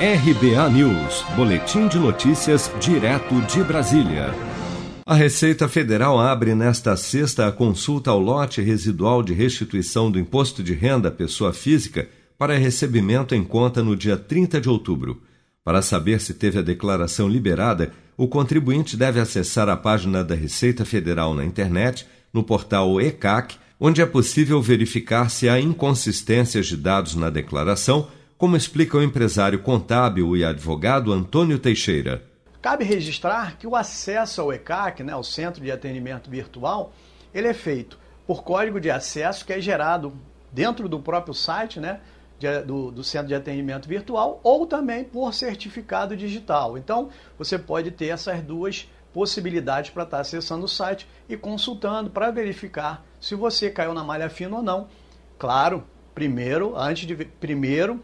RBA News, Boletim de Notícias, direto de Brasília. A Receita Federal abre nesta sexta a consulta ao lote residual de restituição do imposto de renda à pessoa física para recebimento em conta no dia 30 de outubro. Para saber se teve a declaração liberada, o contribuinte deve acessar a página da Receita Federal na internet, no portal ECAC, onde é possível verificar se há inconsistências de dados na declaração como explica o empresário contábil e advogado Antônio Teixeira. Cabe registrar que o acesso ao ECAC, né, o Centro de Atendimento Virtual, ele é feito por código de acesso que é gerado dentro do próprio site né, de, do, do Centro de Atendimento Virtual ou também por certificado digital. Então, você pode ter essas duas possibilidades para estar acessando o site e consultando para verificar se você caiu na malha fina ou não. Claro, primeiro, antes de primeiro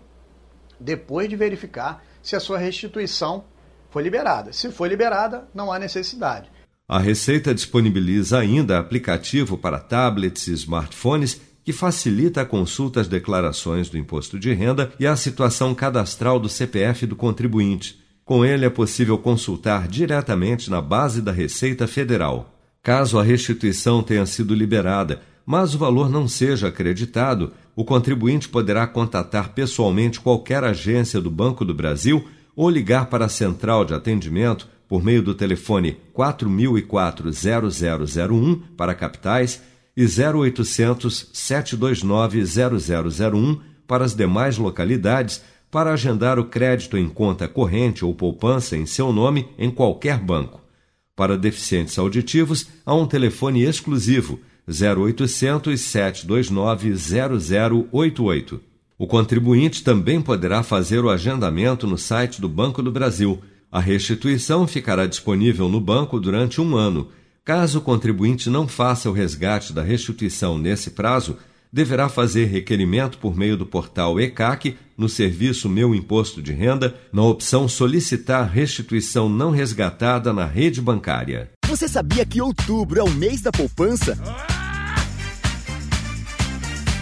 depois de verificar se a sua restituição foi liberada. Se foi liberada, não há necessidade. A Receita disponibiliza ainda aplicativo para tablets e smartphones que facilita a consulta às declarações do imposto de renda e à situação cadastral do CPF do contribuinte. Com ele é possível consultar diretamente na base da Receita Federal. Caso a restituição tenha sido liberada, mas o valor não seja acreditado, o contribuinte poderá contatar pessoalmente qualquer agência do Banco do Brasil ou ligar para a central de atendimento por meio do telefone 4004-0001 para capitais e 0800 729 0001 para as demais localidades para agendar o crédito em conta corrente ou poupança em seu nome em qualquer banco. Para deficientes auditivos, há um telefone exclusivo 0800 729 0088. O contribuinte também poderá fazer o agendamento no site do Banco do Brasil. A restituição ficará disponível no banco durante um ano. Caso o contribuinte não faça o resgate da restituição nesse prazo, deverá fazer requerimento por meio do portal ECAC no serviço Meu Imposto de Renda, na opção Solicitar restituição não resgatada na rede bancária. Você sabia que outubro é o mês da poupança?